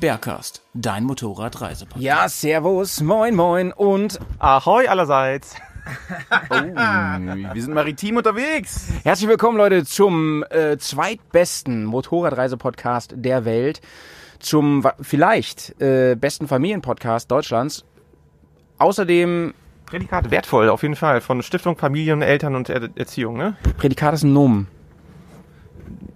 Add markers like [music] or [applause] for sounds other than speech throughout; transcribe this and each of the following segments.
Bergcast, dein Motorradreisepodcast. Ja, servus, moin moin und Ahoi allerseits. [laughs] Wir sind maritim unterwegs. herzlich willkommen Leute zum äh, zweitbesten Motorradreisepodcast der Welt, zum vielleicht äh, besten Familienpodcast Deutschlands. Außerdem, Prädikat wertvoll, auf jeden Fall. Von Stiftung Familien, Eltern und er Erziehung, ne? Prädikat ist ein Nomen.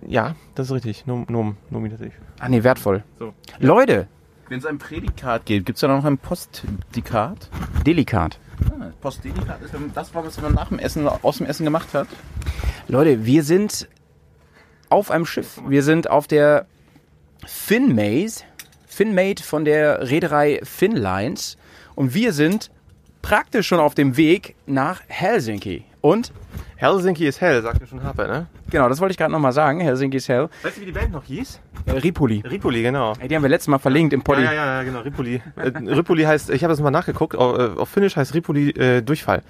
Ja, das ist richtig. Nom, nom, nominativ. Ah nee, wertvoll. So. Leute, Wenn es ein Prädikat gibt, gibt es da noch ein Postdikat? Delikat. Ah, Postdelikat ist das, was man nach dem Essen, aus dem Essen gemacht hat. Leute, wir sind auf einem Schiff. Wir sind auf der Finmaze, Finmate von der Reederei Finlines und wir sind praktisch schon auf dem Weg nach Helsinki. Und Helsinki ist hell, sagte schon Harper, ne? genau, das wollte ich gerade nochmal sagen. Helsinki ist hell. Weißt du, wie die Band noch hieß? Äh, Ripoli. Ripoli, genau. Ey, die haben wir letztes Mal verlinkt im Poddy. Ja, ja, ja, genau, Ripoli. äh, Ripoli heißt, ich habe das mal nachgeguckt, auf, äh, auf Finnisch heißt Ripoli äh, Durchfall.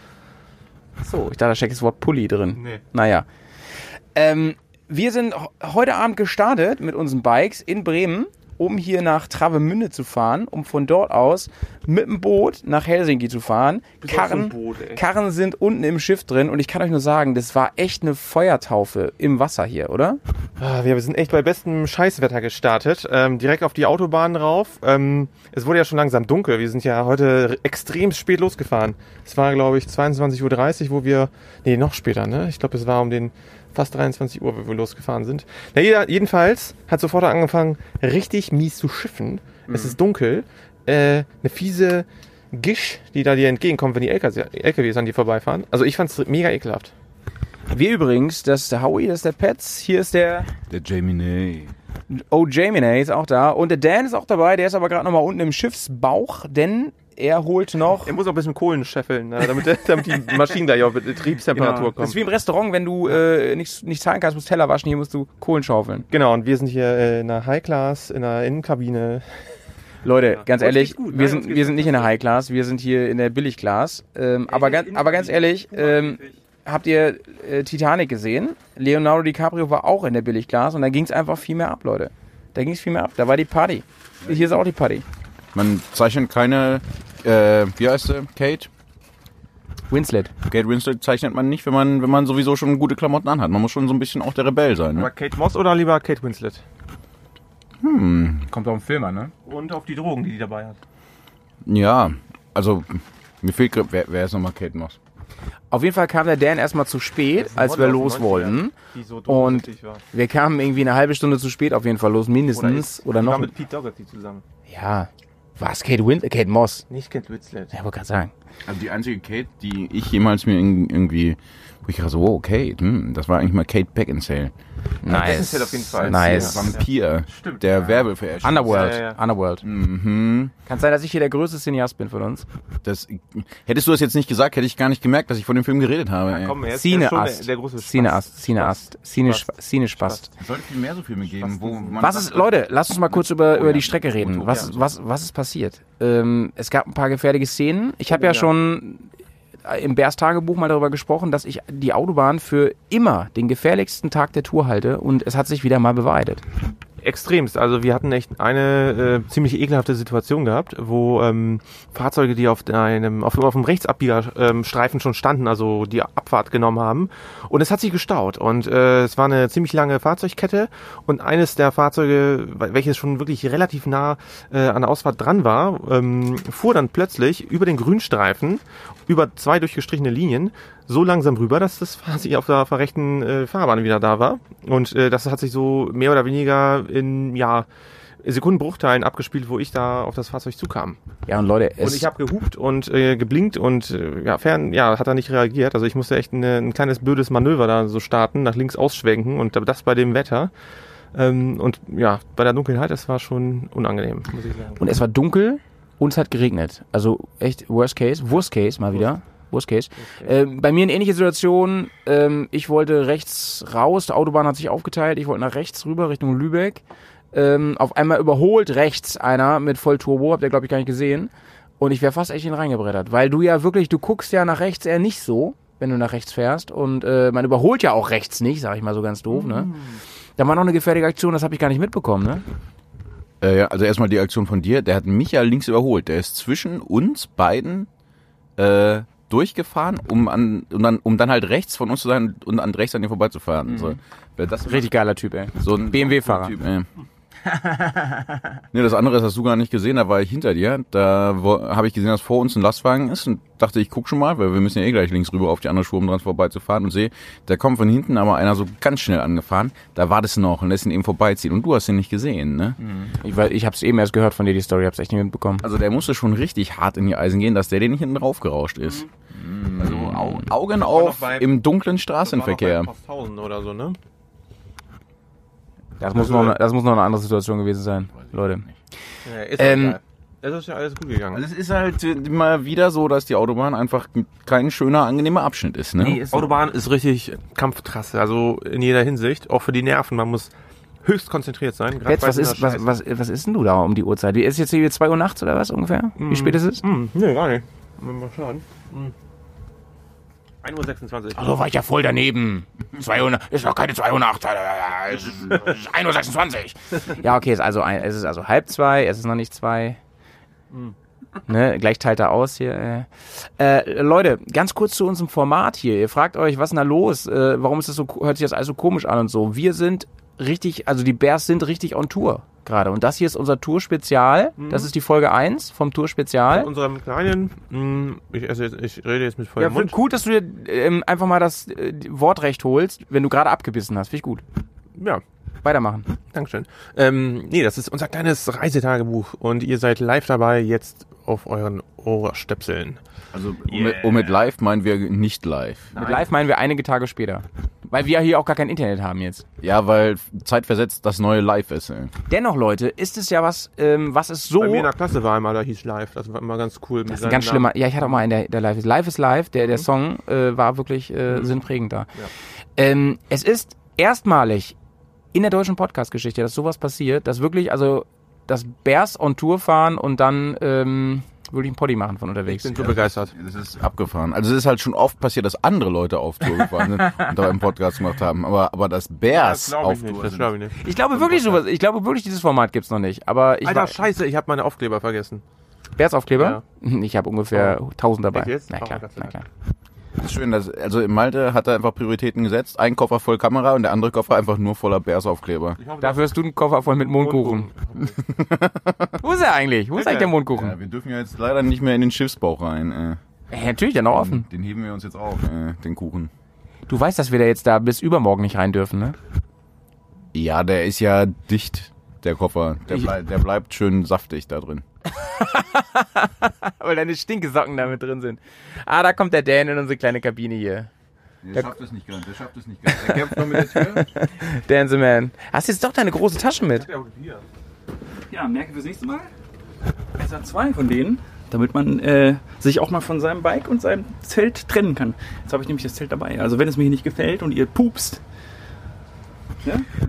So, ich dachte, da steckt das Wort Pulli drin. Nee. Naja. Ähm, wir sind heute Abend gestartet mit unseren Bikes in Bremen, um hier nach Travemünde zu fahren, um von dort aus mit dem Boot nach Helsinki zu fahren. Karren, Boot. Karren sind unten im Schiff drin und ich kann euch nur sagen, das war echt eine Feuertaufe im Wasser hier, oder? Ah, Wir sind echt bei bestem Scheißwetter gestartet. Ähm, direkt auf die Autobahn rauf. Ähm, es wurde ja schon langsam dunkel. Wir sind ja heute extrem spät losgefahren. Es war, glaube ich, 22.30 Uhr, wo wir. Nee, noch später, ne? Ich glaube, es war um den fast 23 Uhr, wo wir losgefahren sind. Na, jeder, jedenfalls hat sofort angefangen, richtig mies zu schiffen. Es ist dunkel. Äh, eine fiese Gisch, die da dir entgegenkommt, wenn die LKWs, LKWs an dir vorbeifahren. Also ich fand's mega ekelhaft. Wir übrigens, das ist der Howie, das ist der Pets, hier ist der Der Jamie Oh, Jamie ist auch da und der Dan ist auch dabei, der ist aber gerade nochmal unten im Schiffsbauch, denn er holt noch Er muss auch ein bisschen Kohlen scheffeln, ne, damit, [laughs] damit die Maschinen gleich auf Betriebstemperatur Genau. Das kommen. ist wie im Restaurant, wenn du äh, nicht, nicht zahlen kannst, musst Teller waschen, hier musst du Kohlen schaufeln. Genau, und wir sind hier äh, in einer High Class, in einer Innenkabine. Leute, ganz Uns ehrlich, gut, wir, ne? sind, wir sind nicht in der High Class, wir sind hier in der Billig Class. Ähm, aber, ganz, aber ganz ehrlich, ähm, habt ihr äh, Titanic gesehen? Leonardo DiCaprio war auch in der Billig Class und da ging es einfach viel mehr ab, Leute. Da ging es viel mehr ab, da war die Party. Hier ist auch die Party. Man zeichnet keine, äh, wie heißt sie? Kate? Winslet. Kate Winslet zeichnet man nicht, wenn man, wenn man sowieso schon gute Klamotten anhat. Man muss schon so ein bisschen auch der Rebell sein. Aber Ne? Kate Moss oder lieber Kate Winslet? Kommt auch ein Film an, ne? Und auf die Drogen, die die dabei hat. Ja, also mir fehlt gerade, wer, wer ist nochmal Kate Moss? Auf jeden Fall kam der Dan erstmal zu spät, als wir los wollten. Die so Und wir kamen irgendwie eine halbe Stunde zu spät auf jeden Fall los, mindestens. Oder, die noch. war mit Pete Dougherty zusammen. Ja. Was? Kate Win Kate Moss. Nicht Kate Winslet. Ja, wollte gerade sagen. Also die einzige Kate, die ich jemals mir irgendwie, wo ich dachte, so, wow, Kate, hm, das war eigentlich mal Kate Beckinsale. Nice. Beckinsale auf jeden Fall. Nice. Vampir, Stimmt. der Werbeverächter. Underworld. Ja, ja, ja. Underworld. Mhm. Kann sein, dass ich hier der größte Cineast bin von uns. Das, hättest du das jetzt nicht gesagt, hätte ich gar nicht gemerkt, dass ich von dem Film geredet habe. ey. Komm, schon Cineast. der, der große Spaß. Cineast. Cineast. Cine Spaß. Cinespast. Es sollte viel mehr so Filme geben, wo man Was ist, Leute, lasst uns mal kurz über, über die Strecke reden. Motor- Was, was, was ist passiert? Ähm, es gab ein paar gefährliche Szenen. Ich habe ja, ja. schon im Bärs Tagebuch mal darüber gesprochen, dass ich die Autobahn für immer den gefährlichsten Tag der Tour halte und es hat sich wieder mal bewahrheitet. Extremst. Also wir hatten echt eine äh, ziemlich ekelhafte Situation gehabt, wo ähm, Fahrzeuge, die auf einem auf, auf dem Rechtsabbiegerstreifen ähm, schon standen, also die Abfahrt genommen haben, und es hat sich gestaut und äh, es war eine ziemlich lange Fahrzeugkette und eines der Fahrzeuge, wel- welches schon wirklich relativ nah äh, an der Ausfahrt dran war, ähm, fuhr dann plötzlich über den Grünstreifen über zwei durchgestrichene Linien so langsam rüber, dass das quasi auf der verrechten äh, Fahrbahn wieder da war. Und äh, das hat sich so mehr oder weniger in ja Sekundenbruchteilen abgespielt, wo ich da auf das Fahrzeug zukam. Ja, und Leute, es, Und ich habe gehupt und äh, geblinkt und äh, ja, fern, ja, hat er nicht reagiert. Also ich musste echt eine, ein kleines blödes Manöver da so starten, nach links ausschwenken und das bei dem Wetter. Ähm, und ja, bei der Dunkelheit, das war schon unangenehm, muss ich sagen. Und es war dunkel und es hat geregnet. Also echt Worst Case, Worst Case mal wieder. Worst Case. Ähm, bei mir eine ähnliche Situation. Ähm, ich wollte rechts raus, die Autobahn hat sich aufgeteilt. Ich wollte nach rechts rüber Richtung Lübeck. Ähm, auf einmal überholt rechts einer mit Vollturbo, habt ihr glaube ich gar nicht gesehen. Und ich wäre fast echt in reingebrettert, weil du ja wirklich, du guckst ja nach rechts eher nicht so, wenn du nach rechts fährst. Und äh, man überholt ja auch rechts nicht, sag ich mal so ganz doof. Ne? Da war noch eine gefährliche Aktion, das habe ich gar nicht mitbekommen. Ne? Äh, ja, also erstmal die Aktion von dir. Der hat mich ja links überholt. Der ist zwischen uns beiden äh, durchgefahren, um, an, um, dann, um dann halt rechts von uns zu sein und an rechts an dir vorbeizufahren. So, wer das Richtig geiler Typ, ey. so ein BMW-Fahrer. Typ, ey. [laughs] nee, das andere das hast du gar nicht gesehen, da war ich hinter dir. Da habe ich gesehen, dass vor uns ein Lastwagen ist und dachte, ich guck schon mal, weil wir müssen ja eh gleich links rüber auf die andere Spur, um dran vorbeizufahren und sehe, da kommt von hinten aber einer so ganz schnell angefahren. Da war das noch und lässt ihn eben vorbeiziehen. Und du hast ihn nicht gesehen, ne? Ich, weil ich habe es eben erst gehört von dir, die Story, hab's echt nicht mitbekommen. Also der musste schon richtig hart in die Eisen gehen, dass der den nicht hinten drauf gerauscht ist. Also Au Augen auf bei- im dunklen Straßenverkehr. Oder so, ne? Das muss, noch, das muss noch eine andere Situation gewesen sein, Leute. Ja, ist Ähm, egal. Es ist ja alles gut gegangen. Also es ist halt äh, mal wieder so, dass die Autobahn einfach kein schöner, angenehmer Abschnitt ist, ne? Autobahn ist richtig Kampftrasse, also in jeder Hinsicht, auch für die Nerven. Man muss höchst konzentriert sein. bei was ist, was, was, was ist denn du da um die Uhrzeit? Ist jetzt hier 2 Uhr nachts oder was ungefähr? Wie spät ist es? Hm, nee, gar nicht. Mal schauen. Hm. 1.26 Uhr. Also war ich ja voll daneben. 2 Uhr, ist doch keine 2 Uhr nachts, äh, es ist 1.26 Uhr. Ja, okay, ist also ein, es ist also halb zwei, es ist noch nicht zwei. Ne, gleich teilt er aus hier. Äh. Äh, Leute, ganz kurz zu unserem Format hier. Ihr fragt euch, was ist denn da los? Äh, warum ist das so, hört sich das alles so komisch an und so? Wir sind richtig, also die Bears sind richtig on Tour gerade. Und das hier ist unser Tour-Spezial. Das ist die Folge 1 vom Tour-Spezial. In unserem kleinen, hm, ich, esse jetzt, ich rede jetzt mit Ja, vollem find Mund. gut, dass du dir ähm, einfach mal das äh, Wortrecht holst, wenn du gerade abgebissen hast. Finde ich gut. Ja, Weitermachen. Dankeschön. Ähm, nee, das ist unser kleines Reisetagebuch und ihr seid live dabei jetzt auf euren Ohrstöpseln. Also und mit, und mit live meinen wir nicht live. Mit live meinen wir einige Tage später. Weil wir hier auch gar kein Internet haben jetzt. Ja, weil zeitversetzt das neue Live ist. Ey. Dennoch, Leute, ist es ja was, ähm, was ist so. Bei mir in der Klasse war einmal, da hieß live. Das war immer ganz cool. das ist ein ganz schlimmer. Ja, ich hatte auch mal einen, der, der live ist. Live ist live. Der, Mhm. der Song äh, war wirklich äh, sinnprägend da. Ähm, es ist erstmalig in der deutschen Podcast-Geschichte, dass sowas passiert, dass wirklich, also, dass Bears on Tour fahren und dann ähm, wirklich einen Poddy machen von Ich unterwegs. bin so begeistert. Das ist abgefahren. Also es ist halt schon oft passiert, dass andere Leute auf Tour gefahren sind [laughs] und da einen Podcast gemacht haben. Aber, aber dass Bears Das auf ich nicht. Tour Das glaube ich nicht. Ich glaube wirklich sowas. Ich glaube wirklich, dieses Format gibt's noch nicht. Aber ich Alter, war, scheiße, ich habe meine Aufkleber vergessen. Bärsaufkleber? [laughs] Ich habe ungefähr 1000 dabei. Echt jetzt? Na Oh, klar, na klar. Das ist schön. Dass, also in Malte hat er einfach Prioritäten gesetzt. Ein Koffer voll Kamera und der andere Koffer einfach nur voller Bears-Aufkleber. Dafür hast du einen Koffer voll mit Mondkuchen. Wo ist er eigentlich? Wo ist eigentlich der Ja, Mondkuchen? wir dürfen ja jetzt leider nicht mehr in den Schiffsbauch rein. Äh. Ja, natürlich, der noch offen. Den heben wir uns jetzt auf, äh, den Kuchen. Du weißt, dass wir da jetzt da bis übermorgen nicht rein dürfen, ne? Ja, der ist ja dicht, der Koffer. Der, blei der bleibt schön saftig da drin. [laughs] Weil deine Stinkesocken da mit drin sind. Ah, da kommt der Dan in unsere kleine Kabine hier. Der schafft es nicht ganz, der schafft es nicht [laughs] ganz. Der kämpft noch mit der Tür. [laughs] Dan the Man. Hast jetzt doch deine große Tasche mit. Ja, merke fürs nächste Mal. Es hat zwei von denen, damit man äh, sich auch mal von seinem Bike und seinem Zelt trennen kann. Jetzt habe ich nämlich das Zelt dabei. Also wenn es mir hier nicht gefällt und ihr pupst.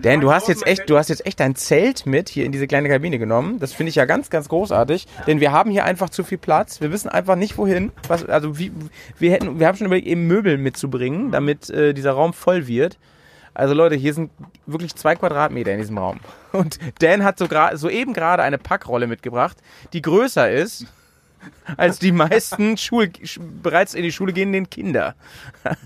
Dan, du hast jetzt echt, du hast jetzt echt dein Zelt mit hier in diese kleine Kabine genommen. Das finde ich ja ganz, ganz großartig, denn wir haben hier einfach zu viel Platz. Wir wissen einfach nicht wohin. Was, also wie, wir hätten, wir haben schon überlegt, eben Möbel mitzubringen, damit äh, dieser Raum voll wird. Also Leute, hier sind wirklich zwei Quadratmeter in diesem Raum. [laughs] Und Dan hat so soeben gerade eine Packrolle mitgebracht, die größer ist [laughs] als die meisten Schul sch- bereits in die Schule gehenden Kinder. [laughs]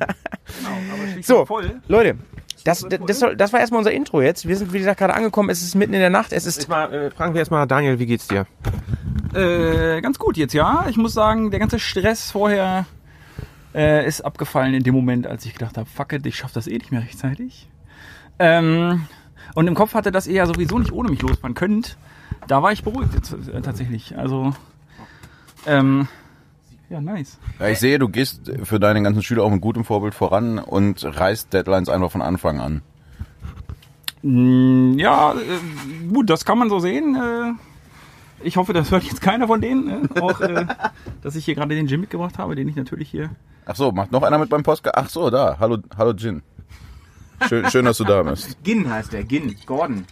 So, voll. Leute, das, das, das, war erstmal unser Intro jetzt. Wir sind, wie gesagt, gerade angekommen. Es ist mitten in der Nacht. Es ist. Jetzt mal, äh, fragen wir erstmal Daniel, wie geht's dir? Äh, ganz gut jetzt, ja. Ich muss sagen, der ganze Stress vorher äh, ist abgefallen in dem Moment, als ich gedacht habe, fuck it, ich schaff das eh nicht mehr rechtzeitig. Ähm, und im Kopf hatte, dass ihr ja sowieso nicht ohne mich losfahren könnt. Da war ich beruhigt jetzt, äh, tatsächlich. Also, ähm, ja, nice. Ja, ich sehe, du gehst für deine ganzen Schüler auch mit gutem Vorbild voran und reißt Deadlines einfach von Anfang an. Mm, Ja, äh, gut, das kann man so sehen. Äh, ich hoffe, das hört jetzt keiner von denen. Äh, auch, [laughs] dass ich hier gerade den Jim mitgebracht habe, den ich natürlich hier. Ach so, macht noch einer mit beim Podcast? Ach so, da. Hallo, hallo Jin. Schön, schön, dass du da bist. Gin heißt der, Gin, Gordon.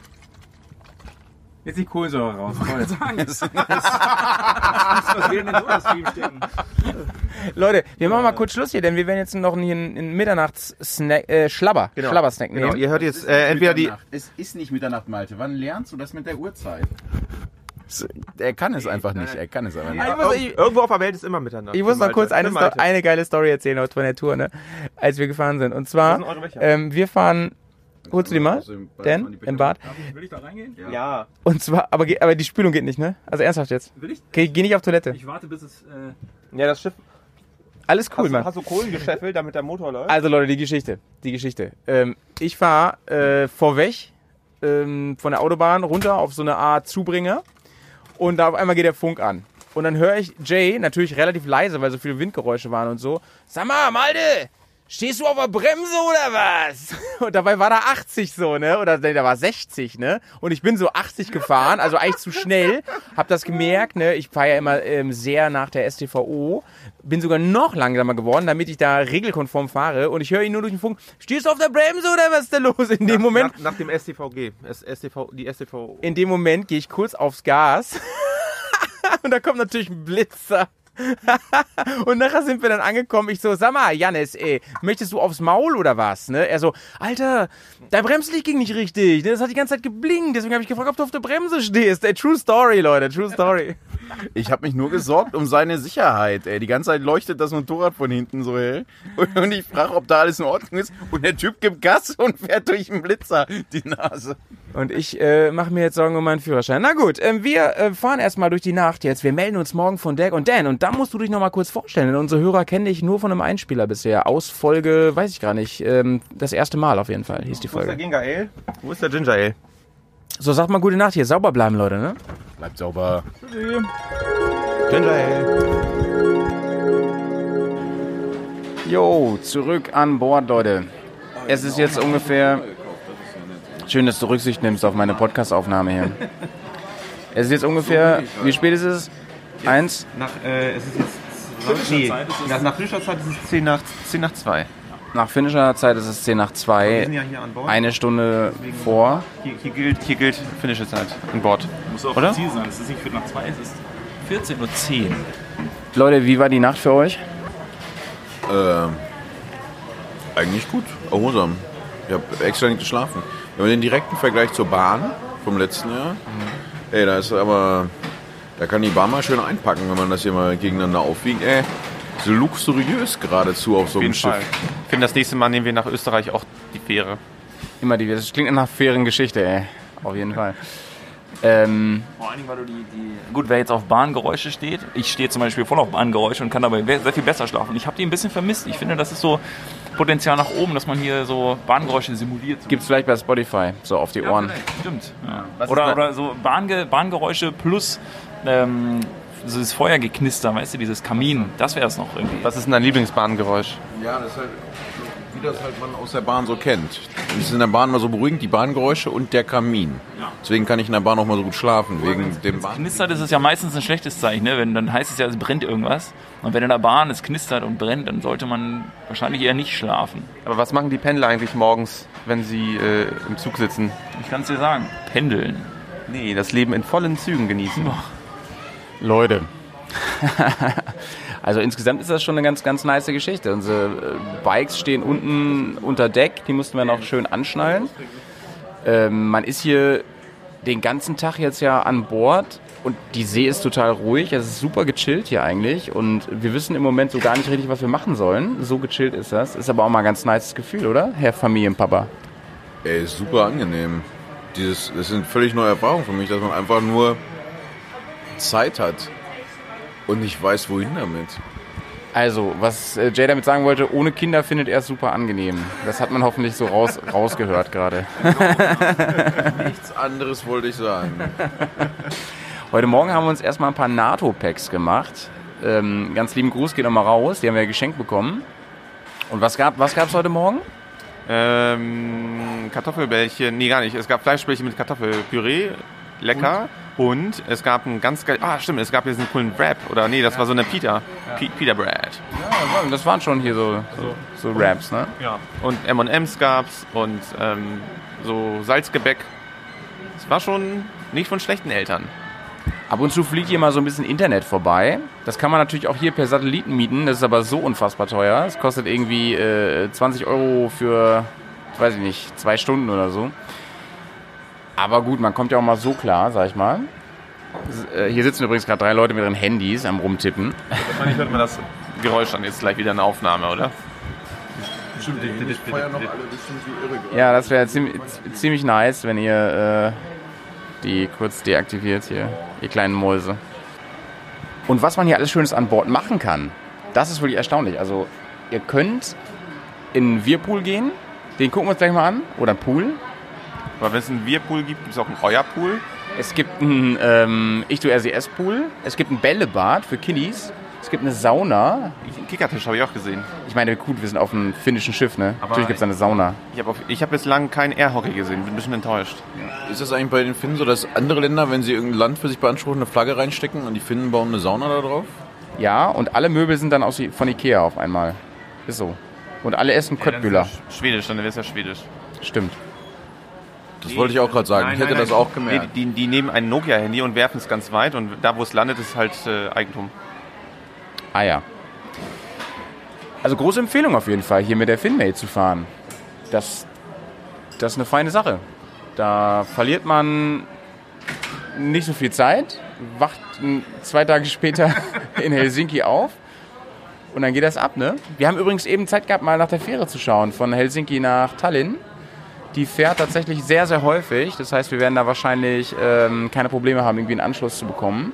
Jetzt die Kohlensäure raus. Was will denn so Stream stecken? Leute, wir machen mal kurz Schluss hier, denn wir werden jetzt noch einen, einen Mitternachts-Snack, äh, Schlabber, Genau. Schlabber-Snack Genau, nehmen. ihr hört jetzt äh, entweder die. Es ist nicht Mitternacht, Malte. Wann lernst du das mit der Uhrzeit? Er kann es einfach nicht. Er kann es einfach nicht. Ich muss, ich, Irgendwo auf der Welt ist immer miteinander. ich muss noch kurz eine, eine geile Story erzählen heute von der Tour, ne? Als wir gefahren sind. Und zwar, Wo sind eure Becher? ähm, wir fahren, holst du die mal? Dan, im Bad. Will ich da reingehen? Ja. Und zwar, aber, aber die Spülung geht nicht, ne? Also ernsthaft jetzt. Will ich? Okay, geh nicht auf Toilette. Ich warte, bis es. Äh, Ja, das Schiff. Alles cool, hast, Mann. hast du Kohlen gescheffelt, damit der Motor läuft? Also Leute, die Geschichte. Die Geschichte. Ähm, ich fahre äh, vorweg ähm, von der Autobahn runter auf so eine Art Zubringer und da auf einmal geht der Funk an. Und dann höre ich Jay, natürlich relativ leise, weil so viele Windgeräusche waren und so. Sag mal, Malte, stehst du auf der Bremse oder was? [laughs] Und dabei war da 80 so, ne? Oder nee, da war 60, ne? Und ich bin so 80 gefahren, also eigentlich zu schnell. Hab das gemerkt, ne? Ich fahre ja immer ähm, sehr nach der STVO. Bin sogar noch langsamer geworden, damit ich da regelkonform fahre. Und ich höre ihn nur durch den Funk. Stehst du auf der Bremse oder was ist da los? In dem Moment, Nach, nach dem STVG. S STV, die STV. in dem Moment gehe ich kurz aufs Gas. [laughs] und da kommt natürlich ein Blitzer. [laughs] und nachher sind wir dann angekommen. Ich so, sag mal, Jannis, ey, möchtest du aufs Maul oder was? Ne? Er so, Alter, dein Bremslicht ging nicht richtig. ne? Das hat die ganze Zeit geblinkt. Deswegen habe ich gefragt, ob du auf der Bremse stehst. Ey, true story, Leute, true story. Ich habe mich nur gesorgt um seine Sicherheit. Ey. Die ganze Zeit leuchtet das Motorrad von hinten so hell. Und, ich frage, ob da alles in Ordnung ist. Und der Typ gibt Gas [laughs] und fährt durch den Blitzer die Nase. Und ich äh, mache mir jetzt Sorgen um meinen Führerschein. Na gut, ähm, wir äh, fahren erstmal durch die Nacht jetzt. Wir melden uns morgen von Dirk und Dan. Und da musst du dich nochmal kurz vorstellen. Denn unsere Hörer kennen dich nur von einem Einspieler bisher. Aus Folge, weiß ich gar nicht. Ähm, das erste Mal auf jeden Fall hieß die Wo ist der Folge. Ginger Ale? Wo ist der Ginger Ale? So, sagt mal gute Nacht hier. Sauber bleiben, Leute, ne? Bleibt sauber. Ginger Ale. Jo, zurück an Bord, Leute. Es ist jetzt ungefähr. Schön, dass du Rücksicht nimmst auf meine Podcast-Aufnahme hier. Es ist jetzt ungefähr. Wie spät ist es? Eins? Nach, äh, es ist jetzt. Nee, nach, nach Fischer Zeit ist es 10 nach, 10 nach 2. Nach finnischer Zeit ist es 10 nach Wir 2. sind ja hier an Bord. Eine Stunde vor. Hier, hier, gilt, hier gilt finnische Zeit an Bord. muss auch Oder? präzise sein. Es ist nicht Viertel nach zwei, es ist 14.10 Uhr. Leute, wie war die Nacht für euch? Ähm, eigentlich gut, erholsam. Ich habe extra nicht geschlafen. Wenn man den direkten Vergleich zur Bahn vom letzten Jahr, ey, da ist aber, da kann die Bahn mal schön einpacken, wenn man das hier mal gegeneinander aufwiegt. Ey, so luxuriös geradezu auf so Auf einem jeden Schiff. Fall. Ich finde, das nächste Mal nehmen wir nach Österreich auch die Fähre. Immer die. Das klingt nach einer fairen Geschichte, ey. Auf jeden Fall. Ähm, Vor allen Dingen, weil du die, die. Gut, wer jetzt auf Bahngeräusche steht, ich stehe zum Beispiel voll auf Bahngeräusche und kann dabei sehr viel besser schlafen. Ich habe die ein bisschen vermisst. Ich finde, das ist so Potenzial nach oben, dass man hier so Bahngeräusche simuliert. gibt's vielleicht bei Spotify, so auf die Ja, Ohren. vielleicht, Stimmt. Ja. Oder, oder so Bahnge Bahngeräusche plus ähm, so das Feuergeknister, weißt du, dieses Kamin. Das wäre es noch irgendwie. Was ist denn dein Lieblingsbahngeräusch? Ja, das ist halt, wie das halt man aus der Bahn so kennt. Es ist in der Bahn mal so beruhigend, die Bahngeräusche und der Kamin. Deswegen kann ich in der Bahn auch mal so gut schlafen, wegen dem Bahn. Knistert ist es ja meistens ein schlechtes Zeichen, ne? Wenn, dann heißt es ja, es brennt irgendwas. Und wenn in der Bahn es knistert und brennt, dann sollte man wahrscheinlich eher nicht schlafen. Aber was machen die Pendler eigentlich morgens, wenn sie äh, im Zug sitzen? Ich kann es dir sagen. Pendeln. Nee, das Leben in vollen Zügen genießen. Leute. [laughs] also insgesamt ist das schon eine ganz, ganz nice Geschichte. Unsere äh, Bikes stehen unten unter Deck, die mussten wir noch schön anschnallen. Ähm, man ist hier den ganzen Tag jetzt ja an Bord und die See ist total ruhig. Es ist super gechillt hier eigentlich und wir wissen im Moment so gar nicht richtig, was wir machen sollen. So gechillt ist das. Ist aber auch mal ein ganz nice Gefühl, oder? Herr Familienpapa. Ey, ist super angenehm. Dieses, das sind völlig neue Erfahrungen für mich, dass man einfach nur Zeit hat und nicht weiß, wohin damit. Also, was äh, Jay damit sagen wollte, ohne Kinder findet er es super angenehm. Das hat man hoffentlich so raus, [laughs] rausgehört gerade. Nichts anderes wollte ich sagen. Heute Morgen haben wir uns erstmal ein paar NATO-Packs gemacht. Ähm, ganz lieben Gruß geht nochmal raus, die haben wir ja geschenkt bekommen. Und was gab was gab's heute Morgen? Ähm, Kartoffelbällchen, nee, gar nicht. Es gab Fleischbällchen mit Kartoffelpüree, lecker. Und, es gab ein ganz geil, ah stimmt, es gab hier diesen coolen Wrap. Oder nee, das war so eine Pita, Pi- Pita Bread. Ja, das waren schon hier so, so, so Raps, ne? Ja. Und M&M's gab's und ähm, so Salzgebäck. Es war schon nicht von schlechten Eltern. Ab und zu fliegt hier mal so ein bisschen Internet vorbei. Das kann man natürlich auch hier per Satelliten mieten. Das ist aber so unfassbar teuer. Es kostet irgendwie äh, 20 Euro für, weiß ich nicht, zwei Stunden oder so. Aber gut, man kommt ja auch mal so klar, sag ich mal. Äh, Hier sitzen übrigens gerade drei Leute mit ihren Handys am Rumtippen. Wahrscheinlich hört man das Geräusch dann jetzt gleich wieder in der Aufnahme, oder? Ja, das wäre ziemlich, ziemlich nice, wenn ihr äh, die kurz deaktiviert hier, ihr kleinen Mäuse. Und was man hier alles Schönes an Bord machen kann, das ist wirklich erstaunlich. Also, ihr könnt in einen Whirlpool gehen, den gucken wir uns gleich mal an, oder einen Pool. Aber wenn es einen Bierpool gibt, gibt es auch einen Euerpool. Es gibt einen ähm, Ich du RCS Pool, es gibt ein Bällebad für Kiddies, es gibt eine Sauna. Einen Kickertisch habe ich auch gesehen. Ich meine, gut, wir sind auf einem finnischen Schiff, ne? Aber Natürlich gibt es eine Sauna. Ich habe hab bislang kein Airhockey gesehen, bin ein bisschen enttäuscht. Ist das eigentlich bei den Finnen so, dass andere Länder, wenn sie irgendein Land für sich beanspruchen, eine Flagge reinstecken und die Finnen bauen eine Sauna da drauf? Ja, und alle Möbel sind dann aus, von Ikea auf einmal. Ist so. Und alle essen Köttbüller. Schwedisch, dann wäre es ja Schwedisch. Stimmt. Das wollte ich auch gerade sagen. ich hätte das auch Nee, gemerkt. die, die nehmen ein Nokia-Handy und werfen es ganz weit und da, wo es landet, ist halt äh, Eigentum. Ah ja. Also große Empfehlung auf jeden Fall, hier mit der Finmate zu fahren. Das, das ist eine feine Sache. Da verliert man nicht so viel Zeit, wacht zwei Tage später [laughs] in Helsinki auf und dann geht das ab, ne? Wir haben übrigens eben Zeit gehabt, mal nach der Fähre zu schauen, von Helsinki nach Tallinn. Die fährt tatsächlich sehr, sehr häufig. Das heißt, wir werden da wahrscheinlich ähm, keine Probleme haben, irgendwie einen Anschluss zu bekommen.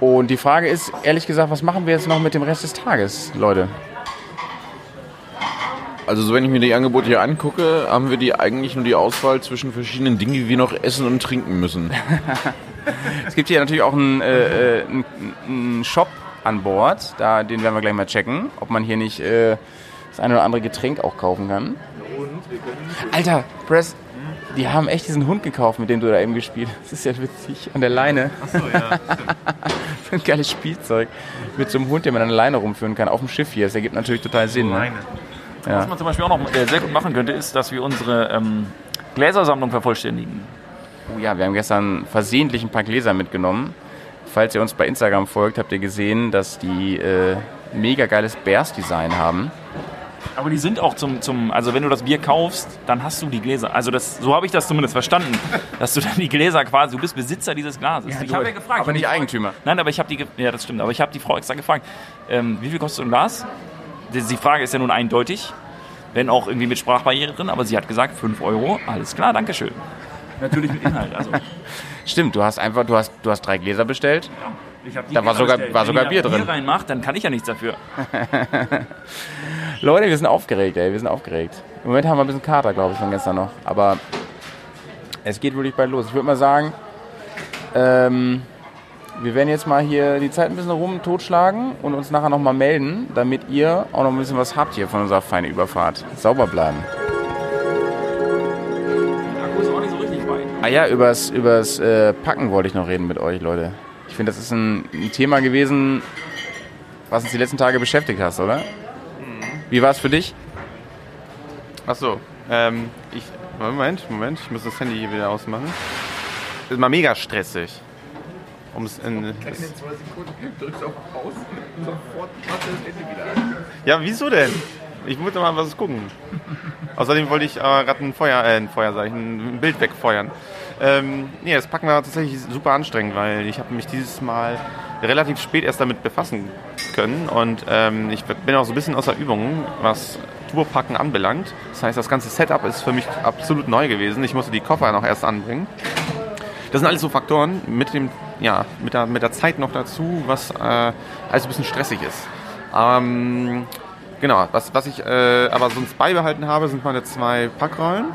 Und die Frage ist, ehrlich gesagt, was machen wir jetzt noch mit dem Rest des Tages, Leute? Also so wenn ich mir die Angebote hier angucke, haben wir die eigentlich nur die Auswahl zwischen verschiedenen Dingen, die wir noch essen und trinken müssen. [laughs] Es gibt hier natürlich auch einen, äh, äh, einen, einen Shop an Bord, da, den werden wir gleich mal checken, ob man hier nicht äh, das eine oder andere Getränk auch kaufen kann. Alter, Press, die haben echt diesen Hund gekauft, mit dem du da eben gespielt hast. Das ist ja witzig, an der Leine. Achso, ja. [laughs] So ein geiles Spielzeug mit so einem Hund, den man an der Leine rumführen kann, auf dem Schiff hier. Das ergibt natürlich total Sinn. Ne? Was man zum Beispiel auch noch äh, sehr gut machen könnte, ist, dass wir unsere ähm, Gläsersammlung vervollständigen. Oh ja, wir haben gestern versehentlich ein paar Gläser mitgenommen. Falls ihr uns bei Instagram folgt, habt ihr gesehen, dass die äh, mega geiles Bears-Design haben. Aber die sind auch zum, zum, also wenn du das Bier kaufst, dann hast du die Gläser. Also das, so habe ich das zumindest verstanden, [laughs] dass du dann die Gläser quasi, du bist Besitzer dieses Glases. ich habe ja gefragt. Aber nicht Eigentümer. Nein, aber ich habe die, ja das stimmt, aber ich habe die Frau extra gefragt, ähm, wie viel kostet ein Glas? Die, Frage ist ja nun eindeutig, wenn auch irgendwie mit Sprachbarriere drin, aber sie hat gesagt 5 Euro, alles klar, Dankeschön. Natürlich mit Inhalt, also. [laughs] Stimmt, du hast einfach, du hast, du hast drei Gläser bestellt. Die Da war sogar- war Wenn sogar ihr Bier drin. Bier reinmacht, dann kann ich ja nichts dafür. [laughs] Leute, wir sind aufgeregt, ey, wir sind aufgeregt. Im Moment haben wir ein bisschen Kater, glaube ich, von gestern noch. Aber es geht wirklich bald los. Ich würde mal sagen, ähm, wir werden jetzt mal hier die Zeit ein bisschen rum totschlagen und uns nachher nochmal melden, damit ihr auch noch ein bisschen was habt hier von unserer feinen Überfahrt. Sauber bleiben. Akku ist auch nicht so richtig weit. Ah ja, übers, übers äh, Packen wollte ich noch reden mit euch, Leute. Ich finde, das ist ein, ein Thema gewesen, was uns die letzten Tage beschäftigt hast, oder? Wie war es für dich? Achso, ähm, ich. Moment, Moment, ich muss das Handy hier wieder ausmachen. Das ist mal mega stressig. Um es in. Es, ja, wieso denn? Ich wollte mal was gucken. Außerdem wollte ich äh, gerade ein Feuer, äh, ein Feuer, sag ich, ein Bild wegfeuern. Ähm, nee, das Packen war tatsächlich super anstrengend, weil ich habe mich dieses Mal relativ spät erst damit befassen können und ähm, ich bin auch so ein bisschen außer Übung, was Tourpacken anbelangt. Das heißt, das ganze Setup ist für mich absolut neu gewesen. Ich musste die Koffer noch erst anbringen. Das sind alles so Faktoren mit dem, ja, mit der, mit der Zeit noch dazu, was äh, alles ein bisschen stressig ist. Ähm, genau, was, was ich äh, aber sonst beibehalten habe, sind meine zwei Packrollen.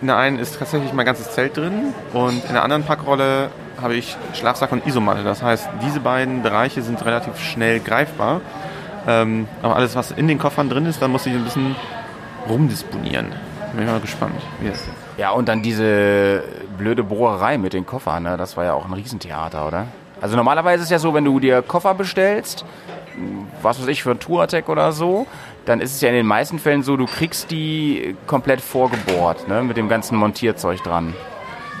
In der einen ist tatsächlich mein ganzes Zelt drin und in der anderen Packrolle habe ich Schlafsack und Isomatte. Das heißt, diese beiden Bereiche sind relativ schnell greifbar. Ähm, aber alles, was in den Koffern drin ist, da muss ich ein bisschen rumdisponieren. Bin ich mal gespannt, wie das ist. Ja, und dann diese blöde Bohrerei mit den Koffern, ne? das war ja auch ein Riesentheater, oder? Also normalerweise ist es ja so, wenn du dir Koffer bestellst, was weiß ich, für ein Tour-Attack oder so, dann ist es ja in den meisten Fällen so, du kriegst die komplett vorgebohrt, ne? mit dem ganzen Montierzeug dran.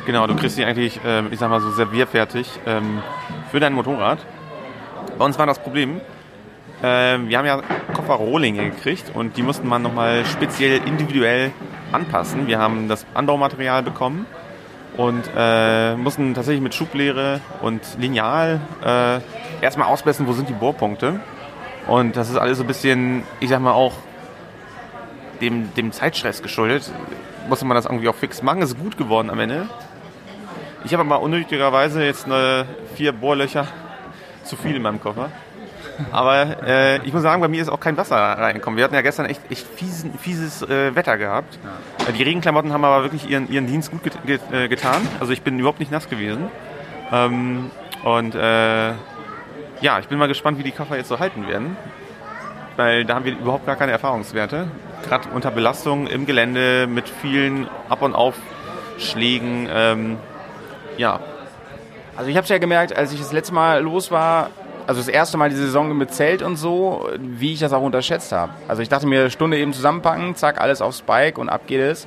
Genau, du kriegst die eigentlich, ähm, ich sag mal so servierfertig ähm, für dein Motorrad. Bei uns war das Problem, ähm, wir haben ja Kofferrohlinge gekriegt und die mussten man nochmal speziell individuell anpassen. Wir haben das Anbaumaterial bekommen und äh, mussten tatsächlich mit Schublehre und Lineal äh, erstmal ausmessen, wo sind die Bohrpunkte. Und das ist alles so ein bisschen, ich sag mal auch, dem, dem Zeitstress geschuldet. Musste man das irgendwie auch fix machen. Ist gut geworden am Ende. Ich habe aber unnötigerweise jetzt eine, vier Bohrlöcher [laughs] zu viel in meinem Koffer. Aber äh, ich muss sagen, bei mir ist auch kein Wasser reingekommen. Wir hatten ja gestern echt, echt fiesen, fieses äh, Wetter gehabt. Äh, Die Regenklamotten haben aber wirklich ihren, ihren Dienst gut get, get, äh, getan. Also ich bin überhaupt nicht nass gewesen. Ähm, und äh, ja, ich bin mal gespannt, wie die Koffer jetzt so halten werden. Weil da haben wir überhaupt gar keine Erfahrungswerte. Gerade unter Belastung im Gelände mit vielen Ab- und Aufschlägen. Ähm, ja, Also ich habe es ja gemerkt, als ich das letzte Mal los war, also das erste Mal die Saison mit Zelt und so, wie ich das auch unterschätzt habe. Also ich dachte mir, Stunde eben zusammenpacken, zack, alles aufs Bike und ab geht es.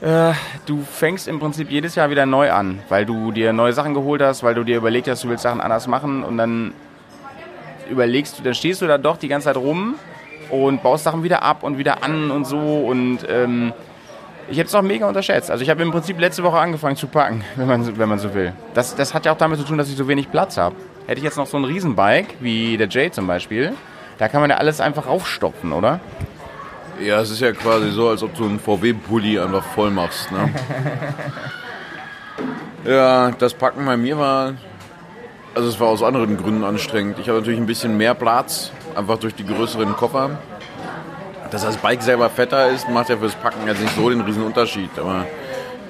Äh, du fängst im Prinzip jedes Jahr wieder neu an, weil du dir neue Sachen geholt hast, weil du dir überlegt hast, du willst Sachen anders machen und dann überlegst du, dann stehst du da doch die ganze Zeit rum und baust Sachen wieder ab und wieder an und so und ähm, ich habe es auch mega unterschätzt. Also ich habe im Prinzip letzte Woche angefangen zu packen, [laughs] wenn man, so- wenn man so will. Das, das hat ja auch damit zu tun, dass ich so wenig Platz habe. Hätte ich jetzt noch so ein Riesenbike, wie der Jay zum Beispiel, da kann man ja alles einfach raufstopfen, oder? Ja, es ist ja quasi so, als ob du einen VW-Bulli einfach voll machst. Ne? [laughs] ja, das Packen bei mir war, also es war aus anderen Gründen anstrengend. Ich habe natürlich ein bisschen mehr Platz, einfach durch die größeren Koffer. Dass das Bike selber fetter ist, macht ja fürs Packen jetzt nicht so den riesen Unterschied. Aber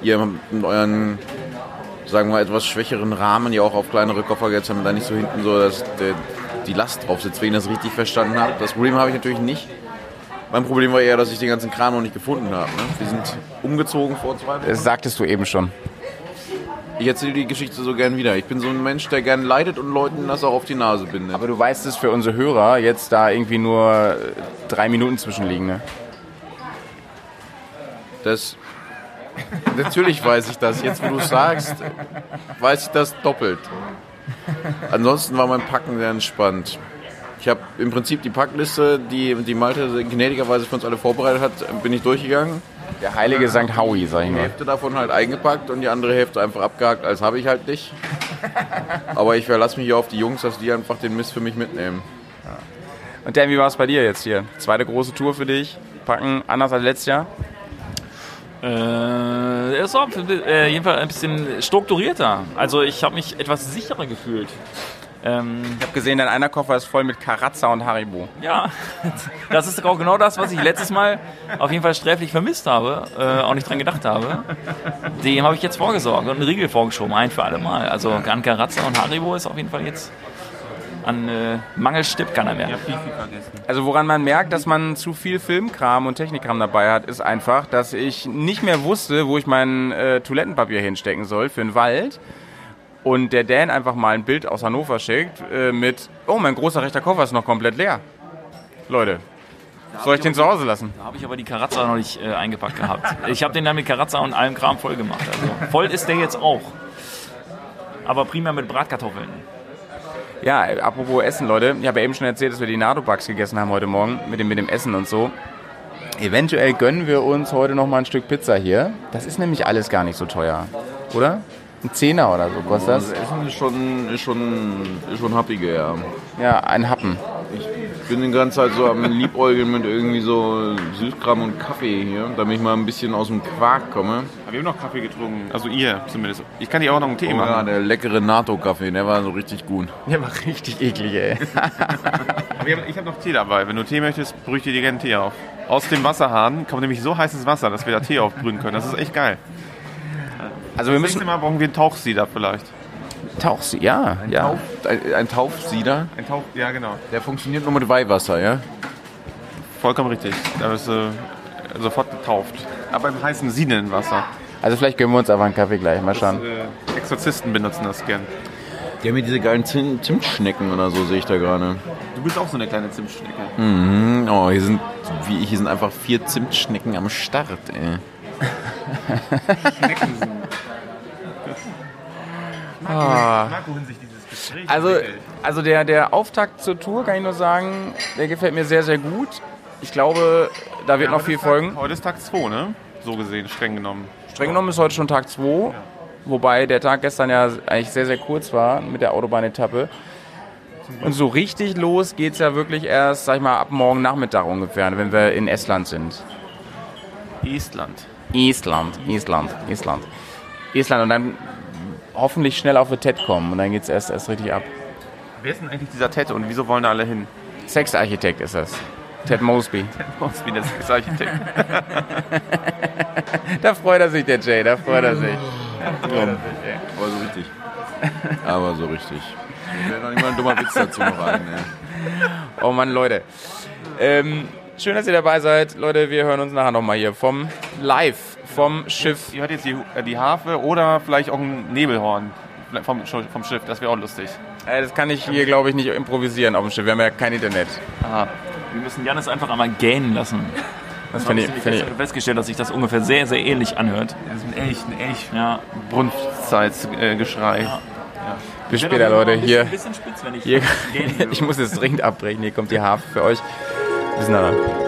ihr habt mit euren, sagen wir, etwas schwächeren Rahmen ja auch auf kleinere Koffer jetzt haben da nicht so hinten so, dass der, die Last drauf sitzt, wenn ich das richtig verstanden habe. Das Problem habe ich natürlich nicht. Mein Problem war eher, dass ich den ganzen Kram noch nicht gefunden habe. Ne? Wir sind umgezogen vor zwei Wochen. Das sagtest du eben schon. Ich erzähle die Geschichte so gern wieder. Ich bin so ein Mensch, der gern leidet und Leuten das auch auf die Nase bindet. Aber du weißt es für unsere Hörer, jetzt da irgendwie nur drei Minuten zwischenliegen, ne? Das, natürlich weiß ich das. Jetzt, wo du es sagst, weiß ich das doppelt. Ansonsten war mein Packen sehr entspannt. Ich habe im Prinzip die Packliste, die, die Malte gnädigerweise für uns alle vorbereitet hat, bin ich durchgegangen. Der heilige St. Howie, sag ich Die mal. Hälfte davon halt eingepackt und die andere Hälfte einfach abgehakt, als habe ich halt nicht. Aber ich verlasse mich hier auf die Jungs, dass die einfach den Mist für mich mitnehmen. Und Dan, wie war es bei dir jetzt hier? Zweite große Tour für dich. Packen anders als letztes Jahr? Äh, es war äh, jedenfalls ein bisschen strukturierter. Also ich habe mich etwas sicherer gefühlt. Ähm, Ich habe gesehen, dein einer Koffer ist voll mit Karazza und Haribo. ja, [laughs] das ist auch genau das, was ich letztes Mal auf jeden Fall sträflich vermisst habe, äh, auch nicht dran gedacht habe. Dem habe ich jetzt vorgesorgt und einen Riegel vorgeschoben, ein für alle Mal. Also an Karazza und Haribo ist auf jeden Fall jetzt an äh, Mangel stirbt keiner mehr. Also woran man merkt, dass man zu viel Filmkram und Technikkram dabei hat, ist einfach, dass ich nicht mehr wusste, wo ich mein äh, Toilettenpapier hinstecken soll für den Wald. Und der Dan einfach mal ein Bild aus Hannover schickt äh, mit, oh, mein großer rechter Koffer ist noch komplett leer. Leute, soll ich den zu Hause lassen? Da habe ich aber die Karazza noch nicht äh, eingepackt gehabt. Ich habe den dann mit Karazza und allem Kram voll gemacht. Also voll ist der jetzt auch. Aber primär mit Bratkartoffeln. Ja, apropos Essen, Leute. Ich habe ja eben schon erzählt, dass wir die Nado-Bugs gegessen haben heute Morgen mit dem, mit dem Essen und so. Eventuell gönnen wir uns heute noch mal ein Stück Pizza hier. Das ist nämlich alles gar nicht so teuer, oder? Ein Zehner oder so kostet das. Das Essen ist schon, ist schon, ist schon happiger, ja. Ja, ein Happen. Ich bin die ganze Zeit so am Liebäugeln mit irgendwie so Süßkram und Kaffee hier, damit ich mal ein bisschen aus dem Quark komme. Aber wir haben noch Kaffee getrunken. Also ihr zumindest. Ich kann dir auch noch einen Tee Oh ja, machen. der leckere NATO-Kaffee, der war so richtig gut. Der war richtig eklig, ey. [laughs] Aber ich habe noch Tee dabei. Wenn du Tee möchtest, brühe ich dir gerne Tee auf. Aus dem Wasserhahn kommt nämlich so heißes Wasser, dass wir da Tee aufbrühen können. Das ist echt geil. Also wir Das müssen, Mal brauchen wir einen Tauchsieder vielleicht. Tauchs, ja, ja. Tauf, ein, ein Taufsieder, Ein Tauch, ja genau. der funktioniert nur mit Weihwasser, ja? Vollkommen richtig. Da bist du sofort getauft. Aber im heißen siedenden Wasser. Also vielleicht gönnen wir uns einfach einen Kaffee gleich, mal schauen. Äh, Exorzisten benutzen das gern. Die haben hier diese geilen Zim Zimtschnecken oder so, sehe ich da gerade. Du bist auch so eine kleine Zimtschnecke. Mhm. Oh, hier sind, wie ich, hier sind einfach vier Zimtschnecken am Start, ey. [laughs] Marco hinsichtlich Gesprächs. Also, also der, der Auftakt zur Tour, kann ich nur sagen, der gefällt mir sehr, sehr gut. Ich glaube, da wird noch viel folgen. Heute ist Tag 2, ne? So gesehen, streng genommen. Streng genommen ist heute schon Tag 2, wobei der Tag gestern ja eigentlich sehr, sehr kurz war mit der Autobahnetappe. Und so richtig los geht's ja wirklich erst, sag ich mal, ab morgen Nachmittag ungefähr, wenn wir in Estland sind. Estland. Estland, Estland, Estland. Estland und dann hoffentlich schnell auf die TED kommen und dann geht's erst, erst richtig ab. Wer ist denn eigentlich dieser Ted und wieso wollen da alle hin? Sexarchitekt ist das. Ted Mosby. Wie das ist Architekt. Da freut er sich, der Jay, da freut er sich. Aber so richtig. Aber so richtig. Fällt noch nicht mal ein dummer Witz dazu noch ein, ey. Oh Mann, Leute. Ähm, schön, dass ihr dabei seid. Leute, wir hören uns nachher nochmal hier vom Live, vom Schiff. Ihr hört jetzt die, äh, die Harfe oder vielleicht auch ein Nebelhorn vom, vom Schiff. Das wäre auch lustig. Äh, das kann ich hier, glaube ich, nicht improvisieren auf dem Schiff. Wir haben ja kein Internet. Aha. Wir müssen Janis einfach einmal gähnen lassen. Das Ich habe finde ich, find ich, festgestellt, dass sich das ungefähr sehr, sehr ähnlich anhört. Das ist ein Elch, ein Elch. Ja. Brunftzeitgeschrei. bis später, Leute. Hier, Ein bisschen spitz, wenn ich hier, [laughs] ich muss jetzt dringend abbrechen. Hier kommt die Harfe für euch. Bis nachher.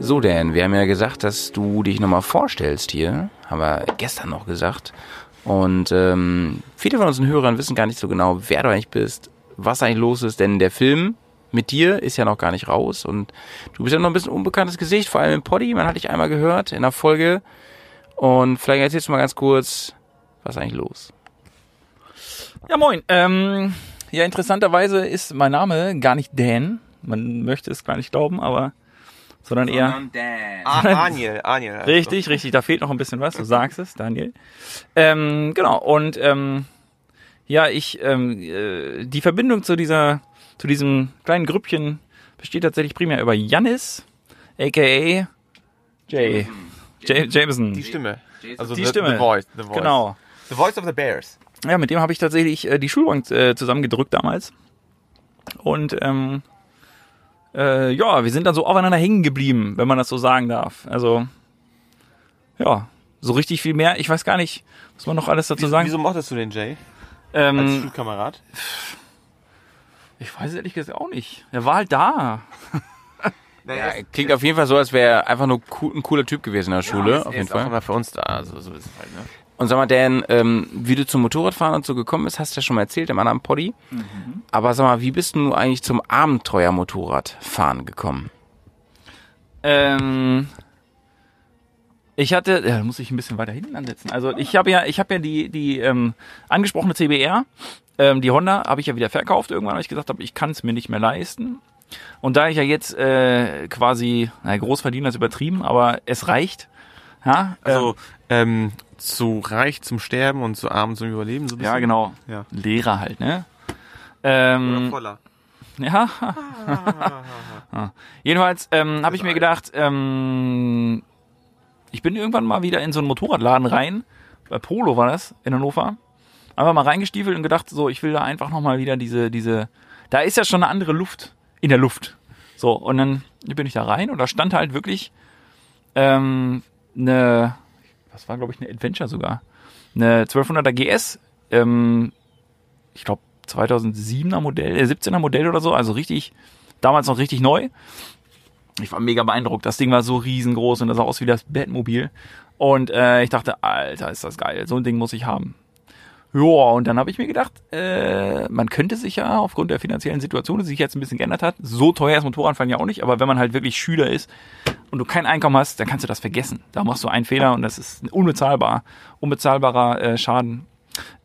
So, Dan, wir haben ja gesagt, dass du dich nochmal vorstellst hier. Haben wir gestern noch gesagt. Und ähm, viele von unseren Hörern wissen gar nicht so genau, wer du eigentlich bist, was eigentlich los ist, denn der Film mit dir ist ja noch gar nicht raus und du bist ja noch ein bisschen unbekanntes Gesicht, vor allem im Poddy. Man hat dich einmal gehört in der Folge. Und vielleicht erzählst du mal ganz kurz, was ist eigentlich los? Ja, moin. Ähm, ja, interessanterweise ist mein Name gar nicht Dan. Man möchte es gar nicht glauben, aber sondern eher Ah, [laughs] Daniel, Daniel. richtig, richtig. Da fehlt noch ein bisschen was. Du sagst es, Daniel. Ähm, genau. Und ähm, ja, ich ähm, äh, die Verbindung zu dieser zu diesem kleinen Grüppchen besteht tatsächlich primär über Jannis, aka Jay. Jay Jameson. Die Stimme. Also Die the, Stimme. The voice, the voice. Genau. The voice of the Bears. Ja, mit dem habe ich tatsächlich äh, die Schulbank äh, zusammengedrückt damals. Und ähm, äh, ja, wir sind dann so aufeinander hängen geblieben, wenn man das so sagen darf. Also, ja, so richtig viel mehr. Ich weiß gar nicht, was man noch alles dazu Wieso, sagen. wieso mochtest du den Jay als ähm, Schulkamerad? ich weiß ehrlich gesagt auch nicht. Er war halt da. [laughs] Ja, klingt auf jeden Fall so, als wäre er einfach nur cool, ein cooler Typ gewesen in der Schule. auf jeden Fall. immer für uns da. Also, so ist es halt, ne? Und sag mal, Dan, ähm, wie du zum Motorradfahren und so gekommen bist, hast du ja schon mal erzählt im anderen Poddy. Aber sag mal, wie bist du eigentlich zum Abenteuer-Motorradfahren gekommen? Ähm, ich hatte, ja, da muss ich ein bisschen weiter hinten ansetzen. Also ich habe ja, ich habe ja die die ähm, angesprochene CBR, ähm, die Honda, habe ich ja wieder verkauft irgendwann, weil ich gesagt habe, ich kann es mir nicht mehr leisten. Und da ich ja jetzt äh, quasi, na, Großverdiener ist übertrieben, aber es reicht. Ja, Also, ähm, zu reich zum Sterben und zu arm zum Überleben. So ein ja genau, Ja. Lehrer halt, ne? Ähm, voller. [laughs] Ja. Ja. Jedenfalls ähm, habe ich mir gedacht, ähm, ich bin irgendwann mal wieder in so einen Motorradladen rein. Bei Polo war das, in Hannover. Einfach mal reingestiefelt und gedacht, so, ich will da einfach nochmal wieder diese, diese, da ist ja schon eine andere Luft in der Luft. So, und dann bin ich da rein und da stand halt wirklich ähm, eine, was war glaube ich eine Adventure sogar, eine 1200er GS, ähm, ich glaube 2007er Modell, äh, 17er Modell oder so, also richtig, damals noch richtig neu. Ich war mega beeindruckt. Das Ding war so riesengroß und das sah aus wie das Batmobil. Und äh, ich dachte, Alter, ist das geil. So ein Ding muss ich haben. Ja, und dann habe ich mir gedacht, äh, man könnte sich ja aufgrund der finanziellen Situation, die sich jetzt ein bisschen geändert hat, so teuer ist Motorradfahren ja auch nicht, aber wenn man halt wirklich Schüler ist und du kein Einkommen hast, dann kannst du das vergessen. Da machst du einen Fehler und das ist unbezahlbar, unbezahlbarer äh, Schaden.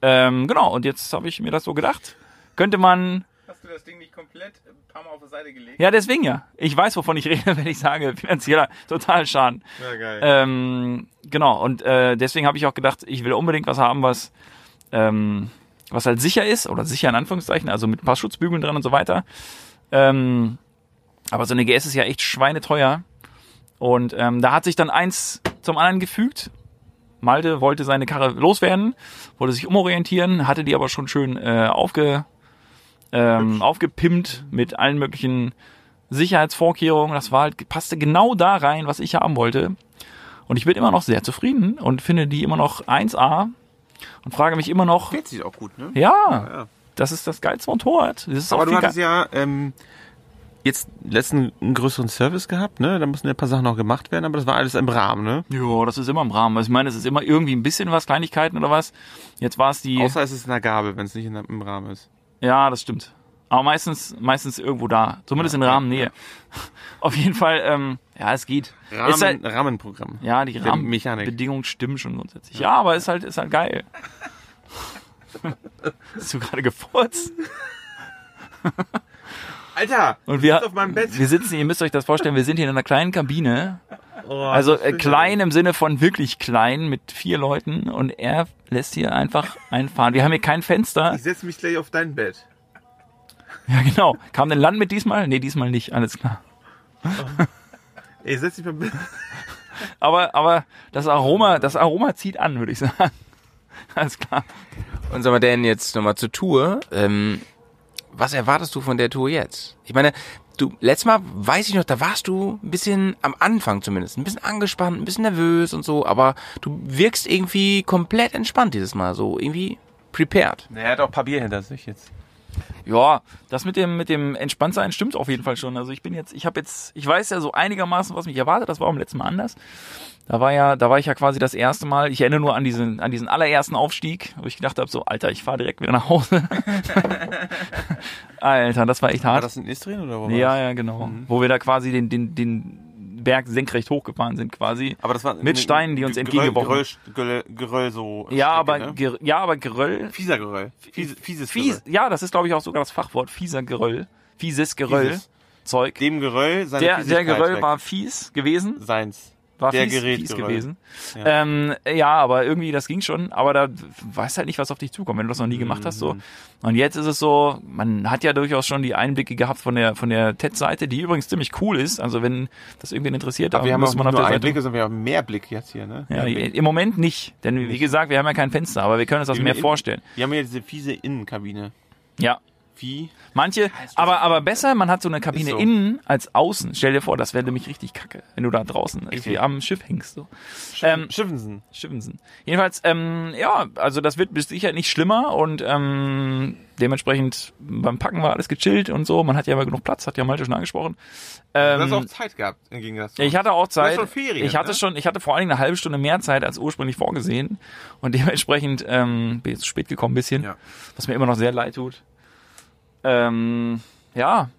Ähm, genau, und jetzt habe ich mir das so gedacht. Könnte man Hast du das Ding nicht komplett ein paar Mal auf die Seite gelegt? Ja, deswegen ja. Ich weiß, wovon ich rede, [laughs] wenn ich sage, finanzieller Totalschaden. Ja, geil. Ähm, genau, und äh, deswegen habe ich auch gedacht, ich will unbedingt was haben, was, ähm, was halt sicher ist, oder sicher in Anführungszeichen, also mit ein paar Schutzbügeln dran und so weiter. Ähm, aber so eine GS ist ja echt schweineteuer. Und ähm, da hat sich dann eins zum anderen gefügt. Malte wollte seine Karre loswerden, wollte sich umorientieren, hatte die aber schon schön äh, aufge, ähm, aufgepimpt mit allen möglichen Sicherheitsvorkehrungen. Das war halt, passte genau da rein, was ich haben wollte. Und ich bin immer noch sehr zufrieden und finde die immer noch 1A und frage mich immer noch, Fährt sich auch gut, ne? ja, ja. das ist das geilste Motorrad. Das ist Aber auch du hattest ja ähm, jetzt letzten einen größeren Service gehabt, ne? Da mussten ja ein paar Sachen noch gemacht werden, aber das war alles im Rahmen, ne? Ja, das ist immer im Rahmen. Also Ich meine, es ist immer irgendwie ein bisschen was, Kleinigkeiten oder was. Jetzt war es die. Außer es ist in der Gabel, wenn es nicht in im Rahmen ist. Ja, das stimmt. Aber meistens, meistens irgendwo da. Zumindest in Rahmennähe. [laughs] Auf jeden Fall, ähm, ja, es geht. Rahmen, Ist halt, Rahmenprogramm. ja, die. Rahmenbedingungen stimmen schon grundsätzlich. Ja, aber ist halt, ist halt geil. [laughs] Hast du gerade gefurzt? Alter! Und wir, auf meinem Bett. wir sitzen, ihr müsst euch das vorstellen, wir sind hier in einer kleinen Kabine. Oh, Also äh, klein im Sinne von wirklich klein mit vier Leuten und er lässt hier einfach einfahren. Wir haben hier kein Fenster. Ich setze mich gleich auf dein Bett. [laughs] Ja, genau. Kam denn Land mit diesmal? Nee, diesmal nicht, alles klar. [laughs] Ey, setz dich mal. [laughs] Aber, aber das Aroma, das Aroma zieht an, würde ich sagen. Alles klar. Und sag mal, Dan, jetzt nochmal zur Tour. Ähm, was erwartest du von der Tour jetzt? Ich meine, du, letztes Mal weiß ich noch, da warst du ein bisschen, am Anfang zumindest, ein bisschen angespannt, ein bisschen nervös und so, aber du wirkst irgendwie komplett entspannt dieses Mal, so irgendwie prepared. Er hat auch Papier hinter sich jetzt. Ja, das mit dem mit dem Entspanntsein stimmt auf jeden Fall schon. Also ich bin jetzt, ich habe jetzt, ich weiß ja so einigermaßen, was mich erwartet. Das war beim letzten Mal anders. Da war ja, da war ich ja quasi das erste Mal. Ich erinnere nur an diesen an diesen allerersten Aufstieg, wo ich gedacht habe, so Alter, ich fahre direkt wieder nach Hause. [laughs] Alter, das war echt War hart. das in Istrien oder wo Ja, war's? ja, genau. Wo wir da quasi den den den Berg senkrecht hochgefahren sind quasi. Aber das war Mit Steinen, die uns entgegengebrochen Geröll, Geröll, Geröll so. ja, aber ne? Ger ja, aber Geröll Fieser Geröll. Fies, fieses Fies, Geröll. ja, das ist glaube ich auch sogar das Fachwort fieser Geröll. Fieses Geröll. Fieses. Zeug. Dem Geröll seine Der, der Geröll weg. war fies gewesen. Seins. War Der fies, Gerät fies gewesen. Ja. Ähm, ja, aber irgendwie, das ging schon. Aber da weißt halt nicht, was auf dich zukommt, wenn du das noch nie gemacht hast. So. Mhm. Und jetzt ist es so, man hat ja durchaus schon die Einblicke gehabt von der, von der TED-Seite, die übrigens ziemlich cool ist. Also wenn das irgendwen interessiert, Aber wir haben muss auch man auf der Seite. Blick, sondern wir haben mehr Blick jetzt hier, ne? Ja, im Moment nicht. Denn wie gesagt, wir haben ja kein Fenster, aber wir können uns das Wir mehr haben vorstellen. Wir haben ja diese fiese Innenkabine. Ja. Wie? Manche, aber, aber besser, man hat so eine Kabine so. innen als außen. Stell dir vor, das wäre nämlich richtig kacke, wenn du da draußen irgendwie am Schiff hängst. So. Ähm, Schiffensen. Schiffensen. Jedenfalls, ähm, ja, also das wird bis sicher nicht schlimmer und ähm, dementsprechend beim Packen war alles gechillt und so. Man hat ja immer genug Platz, hat ja Malte schon angesprochen. Du Ähm, hast auch Zeit gehabt, im Gegensatz zu ich hatte auch Zeit. schon Ferien, ich hatte ne? schon, ich hatte vor allen Dingen eine halbe Stunde mehr Zeit als ursprünglich vorgesehen und dementsprechend ähm, bin ich zu spät gekommen ein bisschen, Ja. was mir immer noch sehr leid tut. Ähm, ja,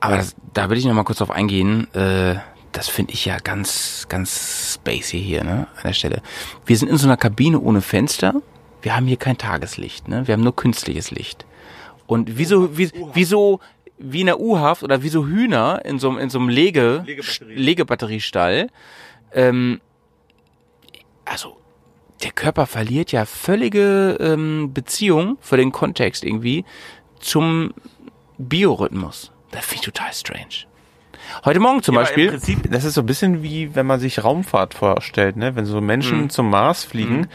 Aber das, da will ich noch mal kurz drauf eingehen. Äh, das finde ich ja ganz, ganz spacey hier, ne, an der Stelle. Wir sind in so einer Kabine ohne Fenster. Wir haben hier kein Tageslicht, ne? Wir haben nur künstliches Licht. Und wieso, wie, wieso, wie in der U-Haft oder wie so Hühner in so, einem- in so einem Lege, Legebatterie. Legebatteriestall, ähm, also, der Körper verliert ja völlige ähm, Beziehung für den Kontext irgendwie zum Biorhythmus. Das finde ich total strange. Heute Morgen zum Ja, Beispiel. Im Prinzip, das ist so ein bisschen wie, wenn man sich Raumfahrt vorstellt, ne? Wenn so Menschen Mhm. zum Mars fliegen,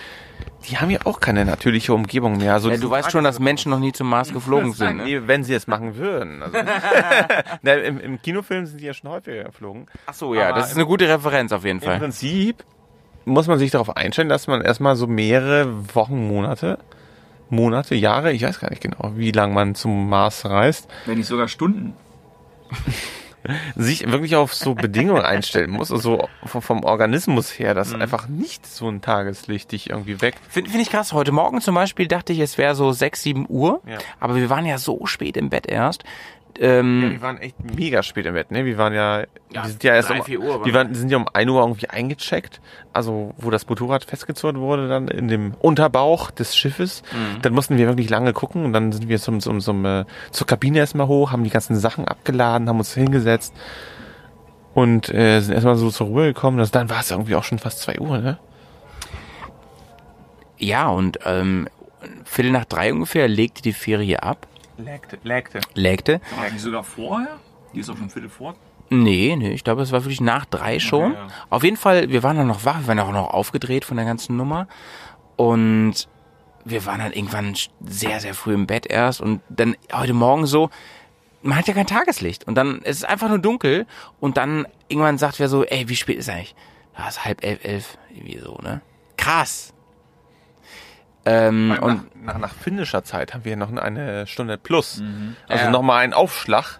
die haben ja auch keine natürliche Umgebung mehr. Also Ja, du weißt schon, dass Menschen noch nie zum Mars [laughs] geflogen sind. Ne? Nee, wenn sie es machen würden. Also, [laughs] [laughs] Na, im, Im Kinofilm sind die ja schon häufiger geflogen. Ach so, ja, Aber das ist eine gute Referenz auf jeden Im Fall. Prinzip muss man sich darauf einstellen, dass man erstmal so mehrere Wochen, Monate, Monate, Jahre, ich weiß gar nicht genau, wie lange man zum Mars reist, wenn nicht sogar Stunden. sich wirklich auf so Bedingungen einstellen muss, also vom, Organismus her, dass einfach nicht so ein Tageslicht dich irgendwie weckt. Finde find ich krass. Heute Morgen zum Beispiel dachte ich, es wäre so 6, 7 Uhr. Ja. Aber wir waren ja so spät im Bett erst. Ähm, Wir waren echt mega spät im Bett, ne? Wir waren ja, wir sind ja erst drei, um, vier Uhr waren wir waren, sind ja um 1 Uhr irgendwie eingecheckt, also wo das Motorrad festgezurrt wurde, dann in dem Unterbauch des Schiffes. Mhm. Dann mussten wir wirklich lange gucken und dann sind wir zum, zum, zum, äh, zur Kabine erstmal hoch, haben die ganzen Sachen abgeladen, haben uns hingesetzt und äh, sind erstmal so zur Ruhe gekommen. Also dann war es irgendwie auch schon fast 2 Uhr, ne? ja, und ähm, Viertel nach drei ungefähr legte die Ferie ab. Lägte, lägte. Lägte. War die sogar vorher? Die ist auch schon Viertel vor. Nee, nee, ich glaube, es war wirklich nach drei schon. ja. Auf jeden Fall, wir waren dann noch wach, wir waren auch noch aufgedreht von der ganzen Nummer. Und wir waren dann irgendwann sehr, sehr früh im Bett erst. Und dann heute Morgen so, man hat ja kein Tageslicht. Und dann ist es einfach nur dunkel. Und dann irgendwann sagt wer so, ey, wie spät ist eigentlich? Ja, es ist halb elf, elf. Irgendwie so, ne? Krass. Ähm, Nach, und nach, nach finnischer Zeit haben wir noch eine Stunde plus. Also Ja. nochmal einen Aufschlag.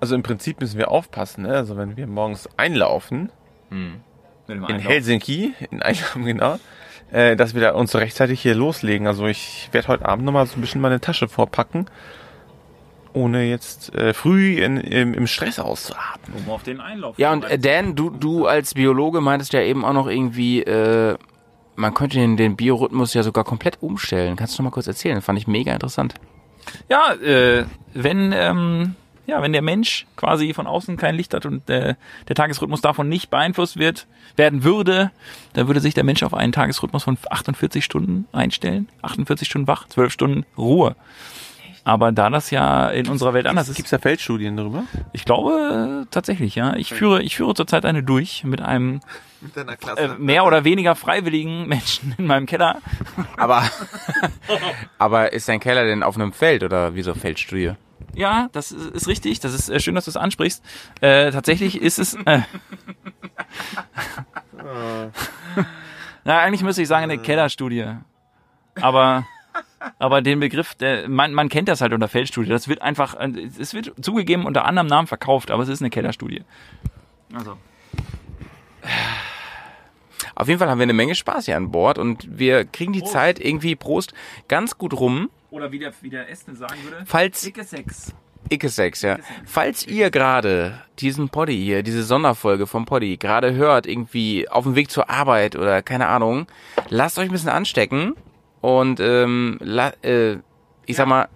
Also im Prinzip müssen wir aufpassen. Ne? Also wenn wir morgens einlaufen, in Helsinki, in Einlaufen [laughs] genau, äh, dass wir da uns so rechtzeitig hier loslegen. Also ich werde heute Abend nochmal so ein bisschen meine Tasche vorpacken, ohne jetzt äh, früh in, im, im Stress auszuatmen. Um auf den Einlauf. Ja, und äh, Dan, du, du als Biologe meintest ja eben auch noch irgendwie, äh, man könnte den, den Biorhythmus ja sogar komplett umstellen. Kannst du noch mal kurz erzählen? Das fand ich mega interessant. Ja, äh, wenn, ähm, ja, wenn der Mensch quasi von außen kein Licht hat und äh, der Tagesrhythmus davon nicht beeinflusst wird, werden würde, dann würde sich der Mensch auf einen Tagesrhythmus von 48 Stunden einstellen. 48 Stunden wach, 12 Stunden Ruhe. Aber da das ja in unserer Welt anders ist, Gibt es da Feldstudien darüber? ich glaube äh, tatsächlich, ja. Ich führe, ich führe zurzeit eine durch mit einem Mit deiner äh, Klasse. mehr oder weniger freiwilligen Menschen in meinem Keller. Aber, [laughs] aber ist dein Keller denn auf einem Feld oder wieso Feldstudie? Ja, das ist, ist richtig. Das ist äh, schön, dass du es ansprichst. Äh, tatsächlich ist es. Äh, [laughs] Na, eigentlich müsste ich sagen eine Kellerstudie. Aber aber den Begriff, der, man, man kennt das halt unter Feldstudie. Das wird einfach, äh, es wird zugegeben unter anderem Namen verkauft, aber es ist eine Kellerstudie. Also. Auf jeden Fall haben wir eine Menge Spaß hier an Bord und wir kriegen die Zeit irgendwie Prost ganz gut rum. Oder wie der, wie der Esten sagen würde, Falls, dicke Sex. Icke Sex, ja. Falls ihr gerade diesen Poddy hier, diese Sonderfolge vom Poddy gerade hört, irgendwie auf dem Weg zur Arbeit oder keine Ahnung, lasst euch ein bisschen anstecken und ähm, la, äh, ich sag mal,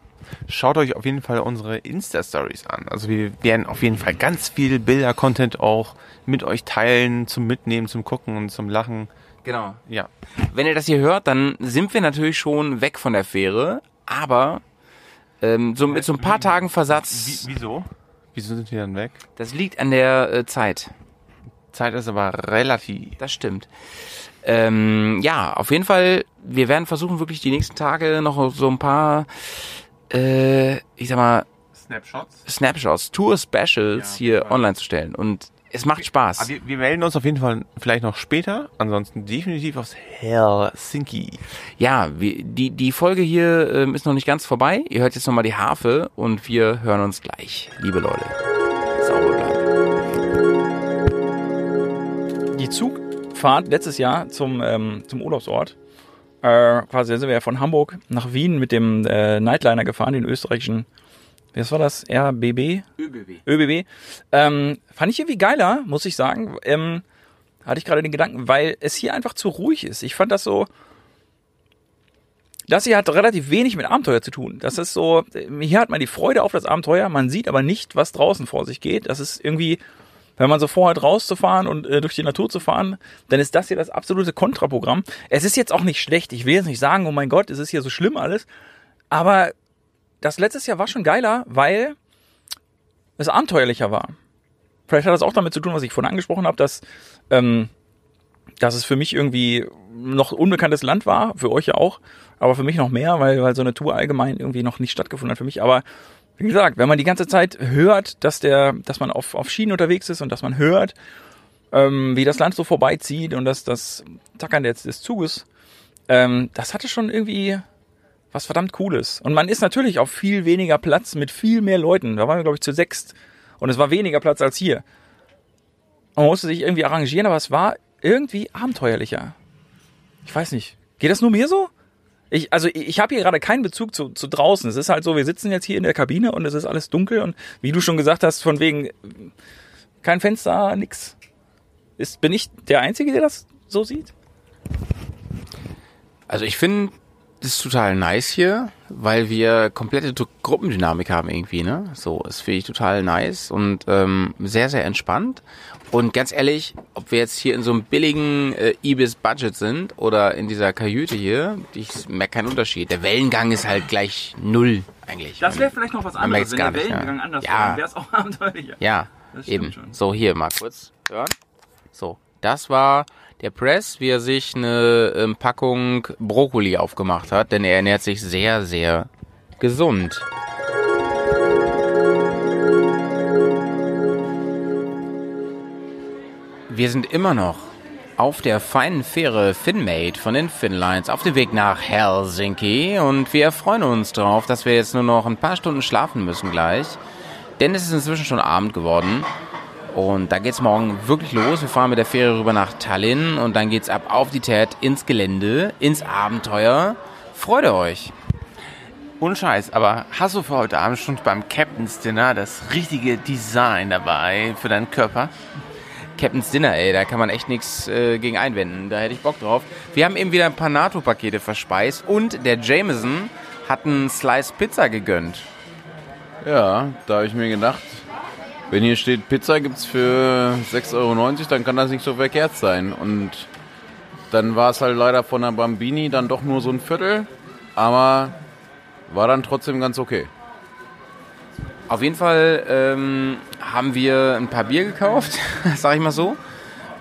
Schaut euch auf jeden Fall unsere Insta-Stories an. Also wir werden auf jeden Fall ganz viel Bilder-Content auch mit euch teilen, zum Mitnehmen, zum Gucken und zum Lachen. genau. Ja. Wenn ihr das hier hört, dann sind wir natürlich schon weg von der Fähre, aber ähm, so mit so ein paar Tagen Versatz, Wie, wieso? Wieso sind wir dann weg? das liegt an der äh, Zeit. Zeit ist aber relativ. Das stimmt. Ähm, ja, auf jeden Fall, wir werden versuchen, wirklich die nächsten Tage noch so ein paar, äh, ich sag mal, Snapshots. Snapshots, Tour-Specials Ja, hier voll. online zu stellen. Und es macht Spaß. Aber wir, wir melden uns auf jeden Fall vielleicht noch später. Ansonsten definitiv aus Helsinki. Ja, wir, die, die Folge hier ähm, ist noch nicht ganz vorbei. Ihr hört jetzt nochmal die Harfe und wir hören uns gleich. Liebe Leute, sauber bleiben. die Zugfahrt letztes Jahr zum, ähm, zum Urlaubsort, äh, quasi sind wir ja von Hamburg nach Wien mit dem äh, Nightliner gefahren, den österreichischen, was war das, RBB? ÖBW. ÖBB. Ähm, fand ich irgendwie geiler, muss ich sagen. Ähm, hatte ich gerade den Gedanken, weil es hier einfach zu ruhig ist. Ich fand das so, das hier hat relativ wenig mit Abenteuer zu tun. Das ist so, hier hat man die Freude auf das Abenteuer, man sieht aber nicht, was draußen vor sich geht. Das ist irgendwie, wenn man so vorhat, rauszufahren und äh, durch die Natur zu fahren, dann ist das hier das absolute Kontraprogramm. Es ist jetzt auch nicht schlecht. Ich will jetzt nicht sagen, oh mein Gott, es ist hier so schlimm alles. Aber das letztes Jahr war schon geiler, weil es abenteuerlicher war. Vielleicht hat das auch damit zu tun, was ich vorhin angesprochen habe, dass, ähm, dass es für mich irgendwie noch unbekanntes Land war, für euch ja auch, aber für mich noch mehr, weil, weil so eine Tour allgemein irgendwie noch nicht stattgefunden hat für mich. Aber wie gesagt, wenn man die ganze Zeit hört, dass der, dass man auf, auf Schienen unterwegs ist und dass man hört, ähm, wie das Land so vorbeizieht und dass das Tackern des, des Zuges, ähm, das hatte schon irgendwie was verdammt Cooles. Und man ist natürlich auf viel weniger Platz mit viel mehr Leuten. Da waren wir, glaube ich, zu sechst. Und es war weniger Platz als hier. Man musste sich irgendwie arrangieren, aber es war irgendwie abenteuerlicher. Ich weiß nicht. Geht das nur mir so? Ich, also ich habe hier gerade keinen Bezug zu, zu draußen. Es ist halt so, wir sitzen jetzt hier in der Kabine und es ist alles dunkel und wie du schon gesagt hast, von wegen kein Fenster, nix. Ist, bin ich der Einzige, der das so sieht? Also ich finde das total nice hier, weil wir komplette Gruppendynamik haben irgendwie, ne? So, das finde ich total nice und ähm, sehr, sehr entspannt. Und ganz ehrlich, ob wir jetzt hier in so einem billigen äh, Ibis-Budget sind oder in dieser Kajüte hier, ich merke keinen Unterschied. Der Wellengang ist halt gleich null eigentlich. Das wäre vielleicht noch was anderes. Wenn der nicht, ja. Wellengang anders Ja. wäre, es auch [laughs] abenteuerlicher. Ja, eben. schon. So, hier mal kurz hören. So, das war der Press, wie er sich eine ähm, Packung Brokkoli aufgemacht hat, denn er ernährt sich sehr, sehr gesund. Wir sind immer noch auf der feinen Fähre Finmate von den Finlines auf dem Weg nach Helsinki und wir freuen uns darauf, dass wir jetzt nur noch ein paar Stunden schlafen müssen gleich. Denn es ist inzwischen schon Abend geworden. Und da geht's morgen wirklich los. Wir fahren mit der Fähre rüber nach Tallinn und dann geht's ab auf die Tät ins Gelände, ins Abenteuer. Freut ihr euch! Ohne Scheiß, aber hast du für heute Abend schon beim Captain's Dinner das richtige Design dabei für deinen Körper? Captain's Dinner, ey, da kann man echt nichts äh, gegen einwenden. Da hätte ich Bock drauf. Wir haben eben wieder ein paar NATO-Pakete verspeist und der Jameson hat einen Slice Pizza gegönnt. Ja, da habe ich mir gedacht, wenn hier steht Pizza gibt's für 6,90 Euro, dann kann das nicht so verkehrt sein. Und dann war es halt leider von der Bambini dann doch nur so ein Viertel, aber war dann trotzdem ganz okay. Auf jeden Fall ähm, haben wir ein paar Bier gekauft, [laughs] sag ich mal so,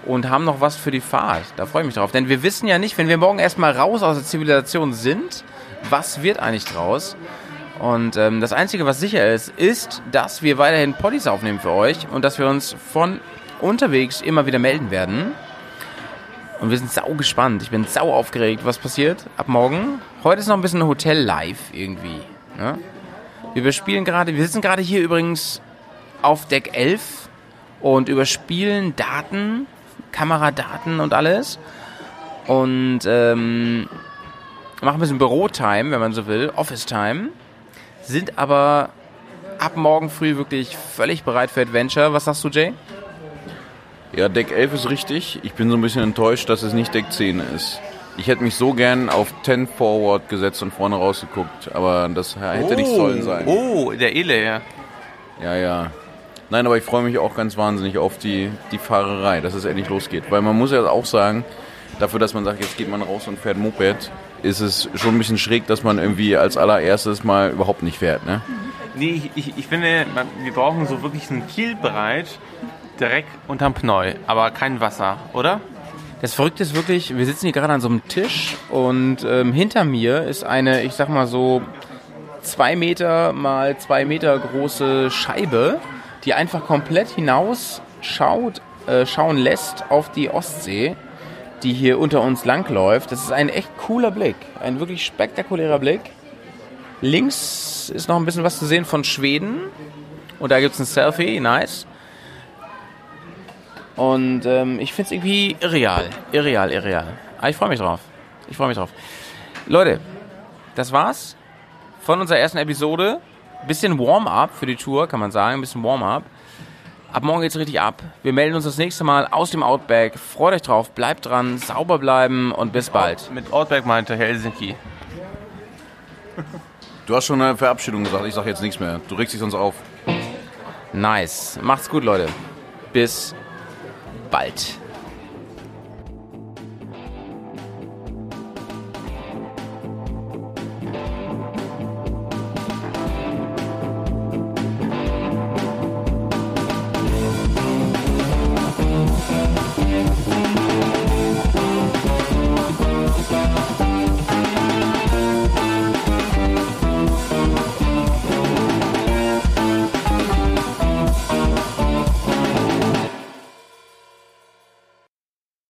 und haben noch was für die Fahrt. Da freue ich mich drauf. Denn wir wissen ja nicht, wenn wir morgen erstmal raus aus der Zivilisation sind, was wird eigentlich draus? Und ähm, das Einzige, was sicher ist, ist, dass wir weiterhin Poddies aufnehmen für euch und dass wir uns von unterwegs immer wieder melden werden. Und wir sind sau gespannt. Ich bin sau aufgeregt, was passiert ab morgen. Heute ist noch ein bisschen Hotel live irgendwie. Ne? Wir überspielen gerade, wir sitzen gerade hier übrigens auf Deck 11 und überspielen Daten, Kameradaten und alles. Und ähm, machen ein bisschen Bürotime, wenn man so will, Office-Time. Sind aber ab morgen früh wirklich völlig bereit für Adventure. Was sagst du, Jay? Ja, Deck 11 ist richtig. Ich bin so ein bisschen enttäuscht, dass es nicht Deck 10 ist. Ich hätte mich so gern auf 10 Forward gesetzt und vorne rausgeguckt, aber das hätte nicht sollen sein. Oh, der Ele, ja. Ja, ja. Nein, aber ich freue mich auch ganz wahnsinnig auf die, die Fahrerei, dass es endlich losgeht. Weil man muss ja auch sagen, dafür, dass man sagt, jetzt geht man raus und fährt Moped, ist es schon ein bisschen schräg, dass man irgendwie als allererstes mal überhaupt nicht fährt, ne? Nee, ich, ich, ich finde, wir brauchen so wirklich einen Kielbreit direkt unterm Pneu, aber kein Wasser, oder? Das Verrückte ist wirklich, wir sitzen hier gerade an so einem Tisch und ähm, hinter mir ist eine, ich sag mal so, zwei Meter mal zwei Meter große Scheibe, die einfach komplett hinaus schaut, äh, schauen lässt auf die Ostsee, die hier unter uns langläuft. Das ist ein echt cooler Blick, ein wirklich spektakulärer Blick. Links ist noch ein bisschen was zu sehen von Schweden und da gibt's ein Selfie, nice. Und ähm, ich finde es irgendwie irreal. Irreal, irreal. Aber ich freue mich drauf. Ich freue mich drauf. Leute, das war's von unserer ersten Episode. Bisschen Warm-up für die Tour, kann man sagen. Ein bisschen Warm-up. Ab morgen geht's richtig ab. Wir melden uns das nächste Mal aus dem Outback. Freut euch drauf, bleibt dran, sauber bleiben und bis bald. Mit Outback meinte Helsinki. Du hast schon eine Verabschiedung gesagt, ich sag jetzt nichts mehr. Du regst dich sonst auf. Nice. Macht's gut, Leute. Bis bald.